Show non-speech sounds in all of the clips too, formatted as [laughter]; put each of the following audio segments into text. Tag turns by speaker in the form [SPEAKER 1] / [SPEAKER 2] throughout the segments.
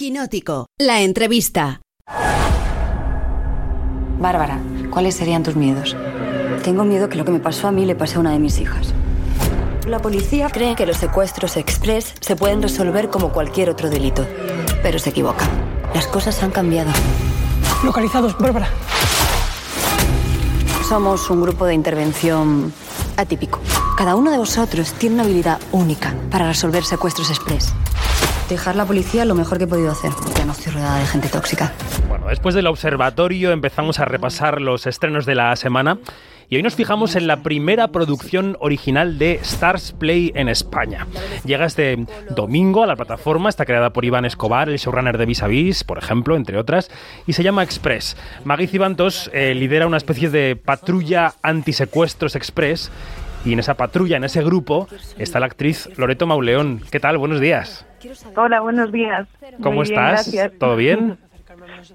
[SPEAKER 1] Quinótico, la entrevista.
[SPEAKER 2] Bárbara, ¿cuáles serían tus miedos?
[SPEAKER 3] Tengo miedo que lo que me pasó a mí le pase a una de mis hijas. La policía cree que los secuestros express se pueden resolver como cualquier otro delito, pero se equivoca. Las cosas han cambiado.
[SPEAKER 4] Localizados, Bárbara.
[SPEAKER 3] Somos un grupo de intervención atípico. Cada uno de vosotros tiene una habilidad única para resolver secuestros express. Dejar la policía lo mejor que he podido hacer. Ya no estoy rodeada de gente tóxica.
[SPEAKER 5] Bueno, después del observatorio empezamos a repasar los estrenos de la semana y hoy nos fijamos en la primera producción original de Stars Play en España. Llega este domingo a la plataforma, está creada por Iván Escobar, el showrunner de Vis a Vis, por ejemplo, entre otras, y se llama Express. Magui Cibantos eh, lidera una especie de patrulla antisecuestros express y en esa patrulla, en ese grupo, está la actriz Loreto Mauleón. ¿Qué tal? Buenos días.
[SPEAKER 6] Hola, buenos días.
[SPEAKER 5] ¿Cómo estás? ¿Todo bien?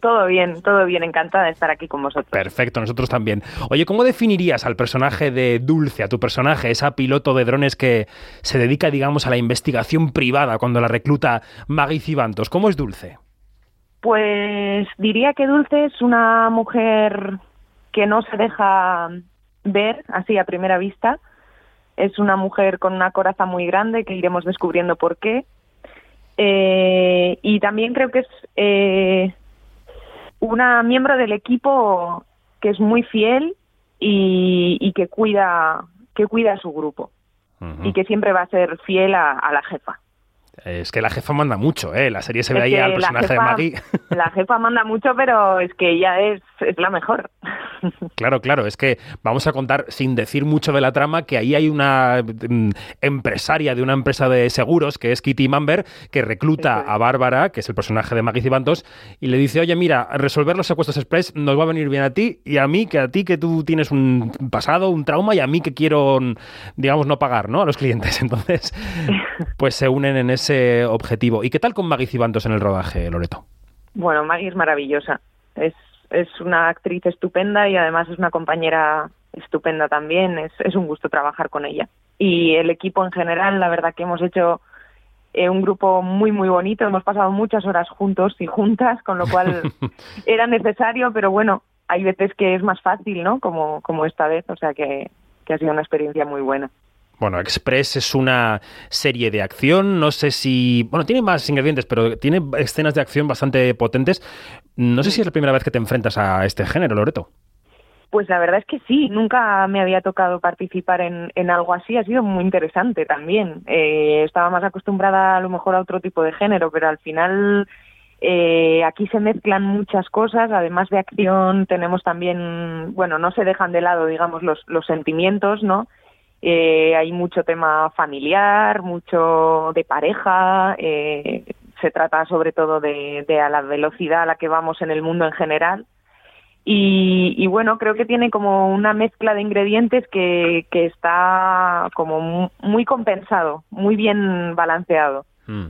[SPEAKER 6] Todo bien, todo bien, encantada de estar aquí con vosotros.
[SPEAKER 5] Perfecto, nosotros también. Oye, ¿cómo definirías al personaje de Dulce, a tu personaje, esa piloto de drones que se dedica, digamos, a la investigación privada cuando la recluta Maggie Cibantos? ¿Cómo es Dulce?
[SPEAKER 6] Pues diría que Dulce es una mujer que no se deja ver así a primera vista. Es una mujer con una coraza muy grande que iremos descubriendo por qué. Eh, y también creo que es eh, una miembro del equipo que es muy fiel y, que cuida que cuida a su grupo y que siempre va a ser fiel a la jefa.
[SPEAKER 5] Es que la jefa manda mucho, ¿eh? La serie se ve ahí al personaje de Maggie. [laughs]
[SPEAKER 6] La jefa manda mucho, pero es que ella es, es la mejor. [laughs]
[SPEAKER 5] Claro, claro, es que vamos a contar, sin decir mucho de la trama, que ahí hay una mm, empresaria de una empresa de seguros, que es Kitty Mamber, que recluta a Bárbara, que es el personaje de Maggie Cibantos, y le dice, oye, mira, resolver los secuestros express nos va a venir bien a ti y a mí, que a ti que tú tienes un pasado, un trauma, y a mí que quiero, digamos, no pagar, ¿no? A los clientes. [laughs] Entonces, pues se unen en ese objetivo. ¿Y qué tal con Maggie Cibantos en el rodaje, Loreto?
[SPEAKER 6] Bueno, Maggie es maravillosa. Es, es una actriz estupenda y además es una compañera estupenda también. Es, es un gusto trabajar con ella. Y el equipo en general, la verdad que hemos hecho eh, un grupo muy, muy bonito. Hemos pasado muchas horas juntos y juntas, con lo cual [laughs] era necesario, pero bueno, hay veces que es más fácil, ¿no? Como, como esta vez, o sea que, que ha sido una experiencia muy buena.
[SPEAKER 5] Bueno, Express es una serie de acción, no sé si... Bueno, tiene más ingredientes, pero tiene escenas de acción bastante potentes. No sé si es la primera vez que te enfrentas a este género, Loreto.
[SPEAKER 6] Pues la verdad es que sí, nunca me había tocado participar en, algo así, ha sido muy interesante también. Eh, estaba más acostumbrada a lo mejor a otro tipo de género, pero al final eh, aquí se mezclan muchas cosas, además de acción tenemos también, bueno, no se dejan de lado, digamos, los, los sentimientos, ¿no? Eh, hay mucho tema familiar, mucho de pareja, eh, se trata sobre todo de, a la velocidad a la que vamos en el mundo en general. Y, bueno, creo que tiene como una mezcla de ingredientes que, que está como muy compensado, muy bien balanceado. Mm.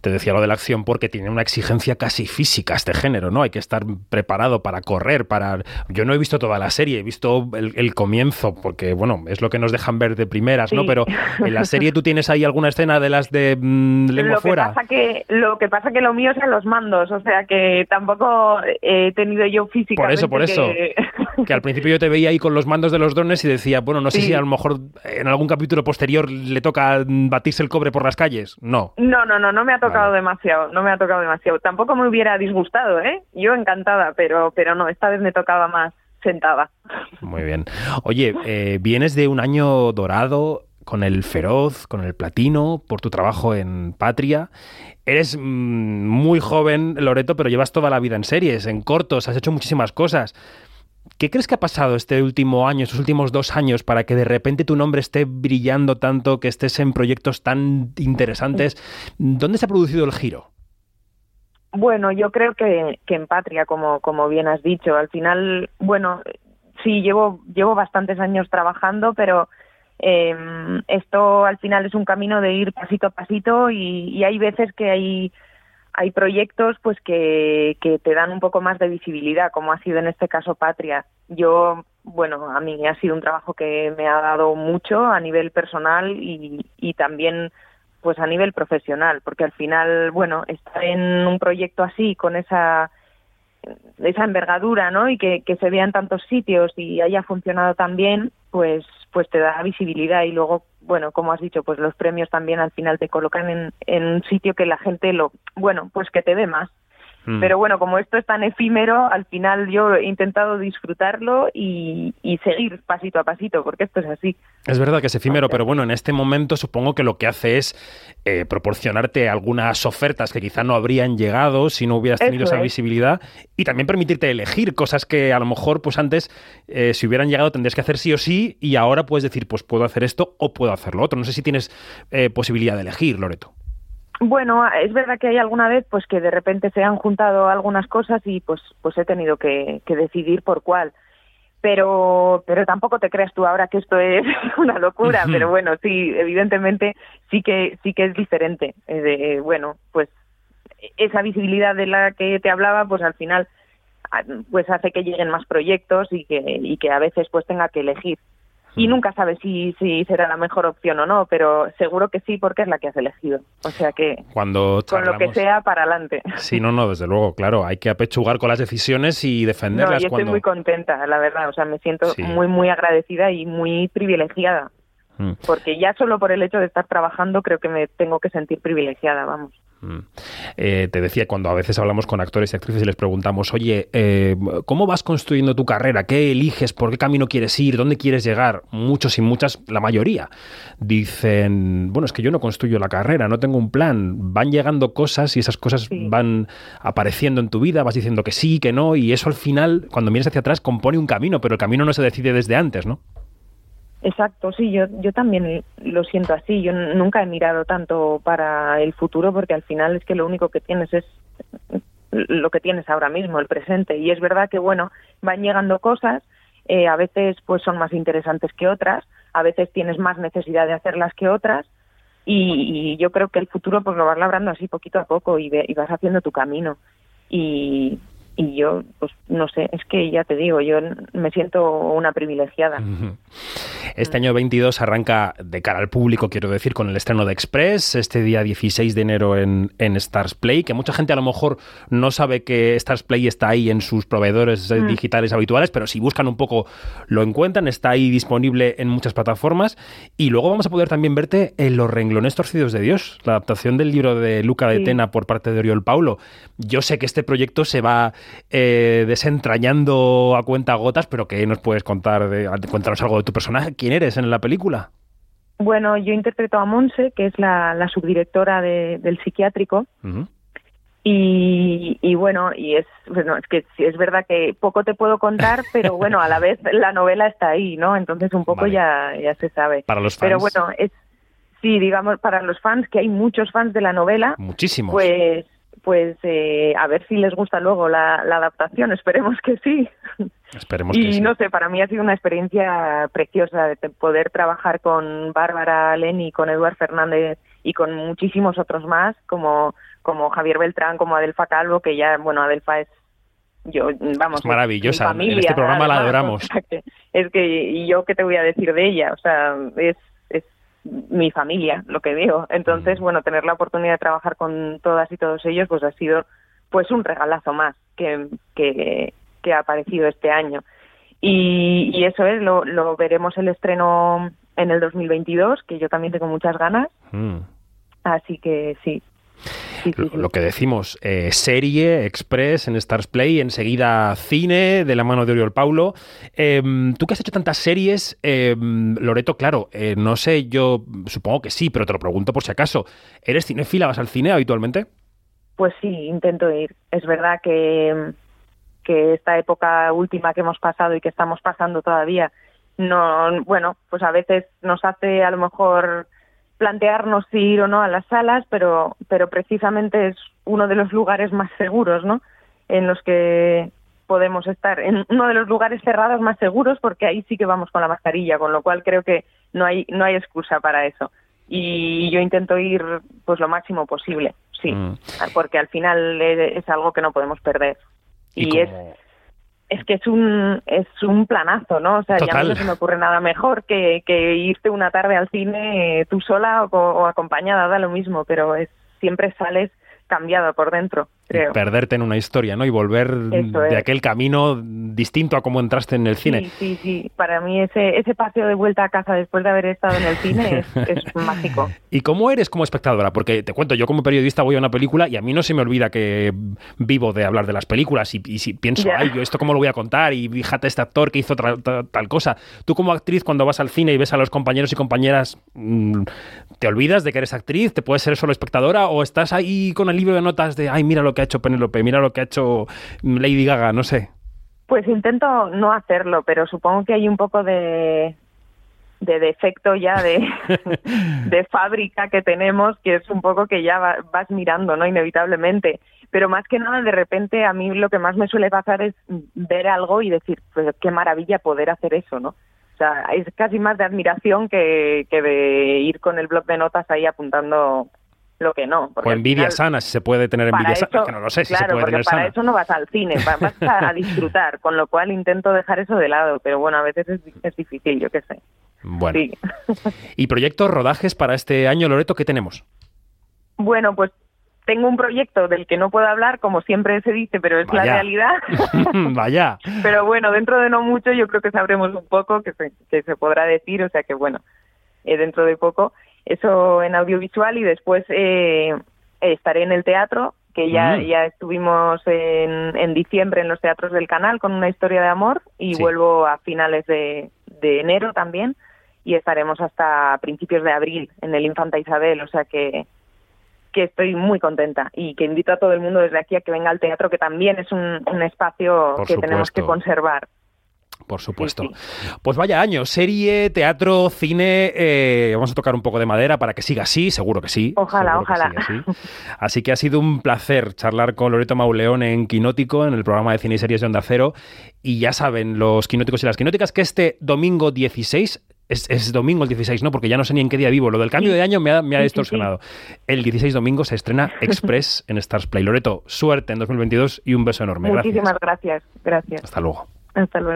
[SPEAKER 5] Te decía lo de la acción porque tiene una exigencia casi física este género, ¿no? Hay que estar preparado para correr, para... Yo no he visto toda la serie, he visto el, comienzo, porque, bueno, es lo que nos dejan ver de primeras, ¿no? Pero en la serie tú tienes ahí alguna escena de las de mm, lengua
[SPEAKER 6] lo
[SPEAKER 5] fuera.
[SPEAKER 6] Que pasa que, lo que pasa que lo mío son los mandos, o sea que tampoco he tenido yo física.
[SPEAKER 5] Por eso, por eso. Que... [laughs] al principio yo te veía ahí con los mandos de los drones y decía, bueno, no sé si a lo mejor en algún capítulo posterior le toca batirse el cobre por las calles. No.
[SPEAKER 6] No, no, no, no me ha tocado demasiado, no me ha tocado demasiado. Tampoco me hubiera disgustado, ¿eh? Yo encantada, pero, pero no, esta vez me tocaba más sentada.
[SPEAKER 5] Muy bien. Oye, eh, vienes de un año dorado con el feroz, con el platino, por tu trabajo en Patria. Eres mm, muy joven, Loreto, pero llevas toda la vida en series, en cortos, has hecho muchísimas cosas. ¿Qué crees que ha pasado este último año, estos últimos dos años, para que de repente tu nombre esté brillando tanto, que estés en proyectos tan interesantes? ¿Dónde se ha producido el giro?
[SPEAKER 6] Bueno, yo creo que, en Patria, como, como bien has dicho, al final, bueno, sí, llevo, llevo bastantes años trabajando, pero em, esto al final es un camino de ir pasito a pasito y hay veces que hay hay proyectos pues que, que te dan un poco más de visibilidad, como ha sido en este caso Patria. Yo, bueno, a mí ha sido un trabajo que me ha dado mucho a nivel personal y, y también pues a nivel profesional, porque al final, bueno, estar en un proyecto así, con esa esa envergadura, ¿no? Y que, que se vea en tantos sitios y haya funcionado tan bien, pues, pues te da visibilidad y luego, bueno, como has dicho, pues los premios también al final te colocan en, en un sitio que la gente lo, bueno, pues que te ve más. Mm. Pero bueno, como esto es tan efímero, al final yo he intentado disfrutarlo y, seguir pasito a pasito, porque esto es así.
[SPEAKER 5] Es verdad que es efímero, pero bueno, en este momento supongo que lo que hace es eh, proporcionarte algunas ofertas que quizá no habrían llegado si no hubieras tenido esa visibilidad y también permitirte elegir cosas que a lo mejor pues antes eh, si hubieran llegado tendrías que hacer sí o sí y ahora puedes decir pues puedo hacer esto o puedo hacer lo otro. No sé si tienes eh, posibilidad de elegir, Loreto.
[SPEAKER 6] Bueno, es verdad que hay alguna vez pues que de repente se han juntado algunas cosas y pues pues he tenido que, decidir por cuál. Pero pero tampoco te creas tú ahora que esto es [laughs] una locura, pero bueno, sí, evidentemente sí que sí que es diferente. Eh, bueno, pues esa visibilidad de la que te hablaba, pues al final ah, pues hace que lleguen más proyectos y que y que a veces pues tenga que elegir y nunca sabes si, si será la mejor opción o no, pero seguro que sí porque es la que has elegido. O sea que
[SPEAKER 5] Cuando
[SPEAKER 6] con lo que sea para adelante.
[SPEAKER 5] Sí, no, no, desde luego, claro, hay que apechugar con las decisiones y defenderlas.
[SPEAKER 6] No, y estoy muy contenta, la verdad, o sea, me siento muy, muy agradecida y muy privilegiada. Mm. Porque ya solo por el hecho de estar trabajando creo que me tengo que sentir privilegiada, vamos. Mm.
[SPEAKER 5] Eh, te decía, cuando a veces hablamos con actores y actrices y les preguntamos, oye, eh, ¿cómo vas construyendo tu carrera? ¿Qué eliges? ¿Por qué camino quieres ir? ¿Dónde quieres llegar? Muchos y muchas, la mayoría, dicen, bueno, es que yo no construyo la carrera, no tengo un plan. Van llegando cosas y esas cosas van apareciendo en tu vida, vas diciendo que sí, que no, y eso al final, cuando miras hacia atrás, compone un camino, pero el camino no se decide desde antes, ¿no?
[SPEAKER 6] Exacto, sí, yo, yo también lo siento así. Yo nunca he mirado tanto para el futuro porque al final es que lo único que tienes es lo que tienes ahora mismo, el presente. Y es verdad que, bueno, van llegando cosas, eh, a veces pues son más interesantes que otras, a veces tienes más necesidad de hacerlas que otras. Y, yo creo que el futuro pues lo vas labrando así poquito a poco y, y vas haciendo tu camino. Y, y yo, pues no sé, es que ya te digo, yo me siento una privilegiada.
[SPEAKER 5] Este año 22 arranca de cara al público, quiero decir, con el estreno de Express, este día 16 de enero en, en Stars Play, que mucha gente a lo mejor no sabe que Stars Play está ahí en sus proveedores mm. digitales habituales, pero si buscan un poco lo encuentran, está ahí disponible en muchas plataformas. Y luego vamos a poder también verte en Los renglones torcidos de Dios, la adaptación del libro de Luca de Tena por parte de Oriol Paulo. Yo sé que este proyecto se va eh, desentrañando a cuenta gotas, pero ¿qué nos puedes contar? De, cuéntanos algo de tu personaje. ¿Quién eres en la película?
[SPEAKER 6] Bueno, yo interpreto a Monse, que es la, subdirectora del psiquiátrico. y, bueno, y es, bueno, es que es verdad que poco te puedo contar, [laughs] pero bueno, a la vez la novela está ahí, ¿no? Entonces un poco ya, ya se sabe.
[SPEAKER 5] Para los fans.
[SPEAKER 6] Pero bueno, es, sí, digamos, para los fans, que hay muchos fans de la novela.
[SPEAKER 5] Muchísimos.
[SPEAKER 6] Pues pues eh, a ver si les gusta luego la, adaptación, [laughs] esperemos que sí.
[SPEAKER 5] Esperemos
[SPEAKER 6] y
[SPEAKER 5] que sí.
[SPEAKER 6] no sé, para mí ha sido una experiencia preciosa de poder trabajar con Bárbara Leni, con Eduard Fernández y con muchísimos otros más, como, como Javier Beltrán, como Adelfa Calvo, que ya, bueno, Adelfa es yo vamos
[SPEAKER 5] es maravillosa en este programa la adoramos [laughs]
[SPEAKER 6] es que y yo qué te voy a decir de ella o sea es mi familia, lo que digo. Entonces, bueno, tener la oportunidad de trabajar con todas y todos ellos, pues ha sido pues un regalazo más que, que, ha aparecido este año. Y, eso es, lo, lo, veremos el estreno en el 2022, que yo también tengo muchas ganas. Mm. Así que sí,
[SPEAKER 5] lo que decimos, eh, serie, Express en Stars Play, enseguida cine de la mano de Oriol Paulo. Em, tú que has hecho tantas series, em, Loreto, claro, eh, no sé, yo supongo que sí, pero te lo pregunto por si acaso. ¿Eres cinefila? ¿Vas al cine habitualmente?
[SPEAKER 6] Pues sí, intento ir. Es verdad que, que esta época última que hemos pasado y que estamos pasando todavía, no, bueno, pues a veces nos hace a lo mejor plantearnos si ir o no a las salas, pero, pero precisamente es uno de los lugares más seguros, ¿no? En los que podemos estar, en uno de los lugares cerrados más seguros, porque ahí sí que vamos con la mascarilla, con lo cual creo que no hay, no hay excusa para eso. Y yo intento ir pues lo máximo posible, sí, mm. porque al final es, algo que no podemos perder. Y, es es que es un es un planazo, ¿no? O sea, ya no se me ocurre nada mejor que, que irte una tarde al cine eh, tú sola o, o acompañada, da lo mismo, pero es siempre sales cambiado por dentro, creo.
[SPEAKER 5] Perderte en una historia, ¿no? Y volver de aquel camino distinto a como entraste en el cine.
[SPEAKER 6] Sí, sí, sí. Para mí ese, ese paseo de vuelta a casa después de haber estado en el cine [laughs] es, mágico.
[SPEAKER 5] ¿Y cómo eres como espectadora? Porque te cuento, yo como periodista voy a una película y a mí no se me olvida que vivo de hablar de las películas y, si pienso, ay, yo esto cómo lo voy a contar y fíjate este actor que hizo tal cosa. Tú como actriz cuando vas al cine y ves a los compañeros y compañeras, mm, ¿te olvidas de que eres actriz? ¿Te puedes ser solo espectadora o estás ahí con el libro de notas de, ay, mira lo que ha hecho Penélope, mira lo que ha hecho Lady Gaga, no sé?
[SPEAKER 6] Pues intento no hacerlo, pero supongo que hay un poco de, de defecto ya de, [laughs] de fábrica que tenemos, que es un poco que ya vas mirando, ¿no? Inevitablemente. Pero más que nada, de repente, a mí lo que más me suele pasar es ver algo y decir, pues qué maravilla poder hacer eso, ¿no? O sea, es casi más de admiración que, que de ir con el blog de notas ahí apuntando lo que no.
[SPEAKER 5] O envidia sana, si se puede tener envidia sana, que no lo sé si
[SPEAKER 6] claro,
[SPEAKER 5] se puede
[SPEAKER 6] porque para eso no vas al cine, vas a, [laughs] disfrutar, con lo cual intento dejar eso de lado, pero bueno, a veces es, difícil, yo qué sé.
[SPEAKER 5] Bueno. [laughs] ¿Y proyectos, rodajes para este año, Loreto, qué tenemos?
[SPEAKER 6] Bueno, pues tengo un proyecto del que no puedo hablar, como siempre se dice, pero es la realidad. [laughs]
[SPEAKER 5] Vaya.
[SPEAKER 6] pero bueno, dentro de no mucho yo creo que sabremos un poco, que se, que se podrá decir, o sea que bueno, eh, dentro de poco eso en audiovisual y después eh, estaré en el teatro que ya, mm. ya estuvimos en, en, diciembre en los teatros del canal con una historia de amor y vuelvo a finales de, de, enero también y estaremos hasta principios de abril en el Infanta Isabel, o sea que, que estoy muy contenta y que invito a todo el mundo desde aquí a que venga al teatro, que también es un, un espacio que tenemos que conservar.
[SPEAKER 5] Por supuesto. Pues vaya año, serie, teatro, cine, eh, vamos a tocar un poco de madera para que siga así, seguro que sí.
[SPEAKER 6] Ojalá, ojalá.
[SPEAKER 5] Así. que ha sido un placer charlar con Loreto Mauleón en Quinótico, en el programa de cine y series de Onda Cero. Y ya saben, los quinóticos y las quinóticas, que este domingo 16 es, domingo el 16, ¿no? Porque ya no sé ni en qué día vivo. Lo del cambio de año me ha, me ha distorsionado. El 16 domingo se estrena [laughs] Express en Stars Play. Loreto, suerte en 2022 y un beso enorme.
[SPEAKER 6] Muchísimas gracias. Gracias.
[SPEAKER 5] Hasta luego.
[SPEAKER 6] Hasta luego.